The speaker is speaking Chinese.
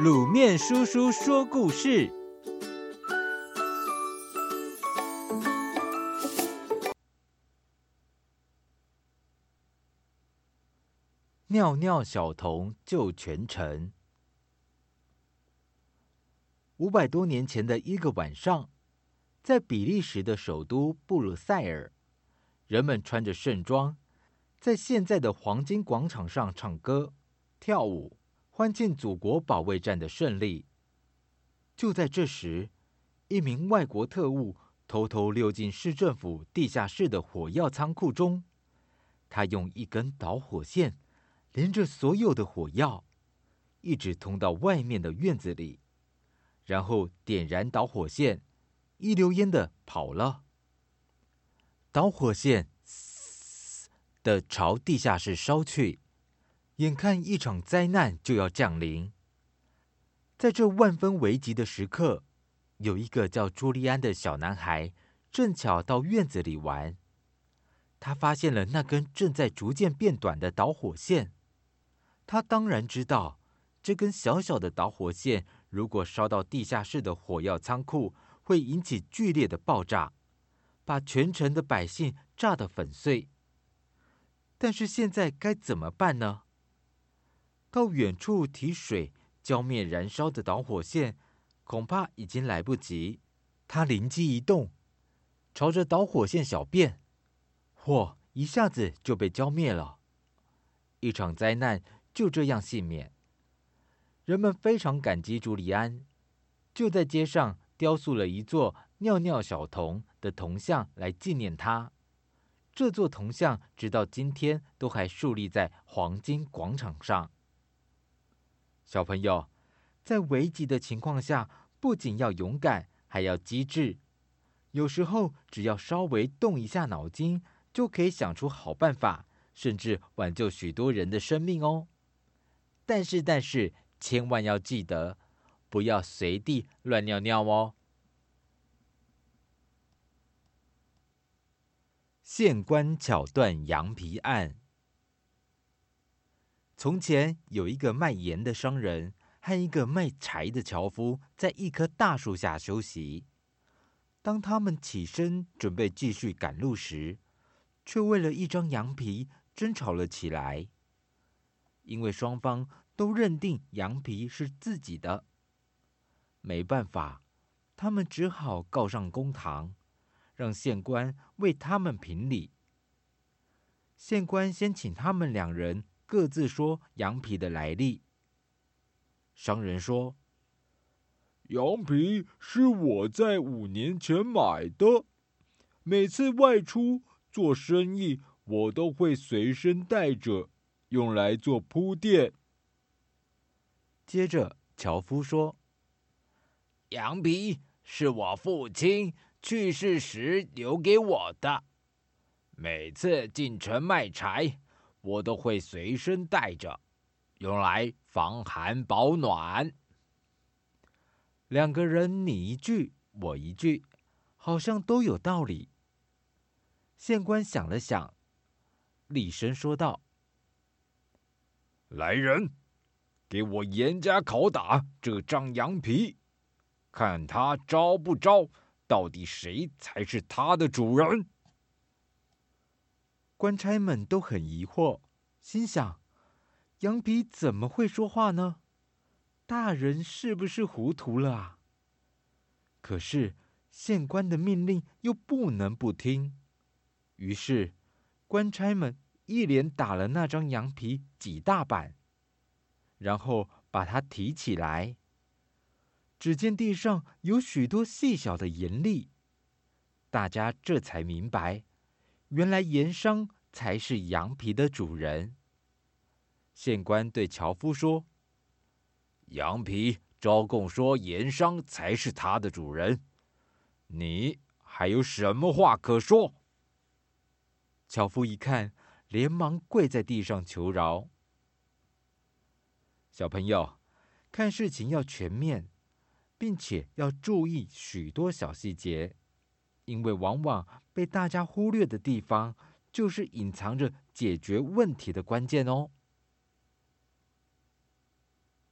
卤面叔叔说故事：尿尿小童救全城。五百多年前的一个晚上，在比利时的首都布鲁塞尔，人们穿着盛装，在现在的黄金广场上唱歌、跳舞。欢庆祖国保卫战的胜利。就在这时，一名外国特务偷偷溜进市政府地下室的火药仓库中。他用一根导火线连着所有的火药，一直通到外面的院子里，然后点燃导火线，一溜烟的跑了。导火线嘶的朝地下室烧去。眼看一场灾难就要降临，在这万分危急的时刻，有一个叫朱利安的小男孩正巧到院子里玩。他发现了那根正在逐渐变短的导火线。他当然知道，这根小小的导火线如果烧到地下室的火药仓库，会引起剧烈的爆炸，把全城的百姓炸得粉碎。但是现在该怎么办呢？到远处提水浇灭燃烧的导火线，恐怕已经来不及。他灵机一动，朝着导火线小便，火一下子就被浇灭了。一场灾难就这样幸免。人们非常感激朱利安，就在街上雕塑了一座尿尿小童的铜像来纪念他。这座铜像直到今天都还竖立在黄金广场上。小朋友，在危急的情况下，不仅要勇敢，还要机智。有时候，只要稍微动一下脑筋，就可以想出好办法，甚至挽救许多人的生命哦。但是，但是，千万要记得，不要随地乱尿尿哦。县官巧断羊皮案。从前有一个卖盐的商人和一个卖柴的樵夫，在一棵大树下休息。当他们起身准备继续赶路时，却为了一张羊皮争吵了起来。因为双方都认定羊皮是自己的，没办法，他们只好告上公堂，让县官为他们评理。县官先请他们两人。各自说羊皮的来历。商人说：“羊皮是我在五年前买的，每次外出做生意，我都会随身带着，用来做铺垫。”接着，樵夫说：“羊皮是我父亲去世时留给我的，每次进城卖柴。”我都会随身带着，用来防寒保暖。两个人你一句我一句，好像都有道理。县官想了想，厉声说道：“来人，给我严加拷打这张羊皮，看他招不招，到底谁才是他的主人？”官差们都很疑惑，心想：羊皮怎么会说话呢？大人是不是糊涂了啊？可是县官的命令又不能不听，于是官差们一连打了那张羊皮几大板，然后把它提起来，只见地上有许多细小的盐粒，大家这才明白。原来盐商才是羊皮的主人。县官对樵夫说：“羊皮招供说盐商才是他的主人，你还有什么话可说？”樵夫一看，连忙跪在地上求饶。小朋友，看事情要全面，并且要注意许多小细节。因为往往被大家忽略的地方，就是隐藏着解决问题的关键哦。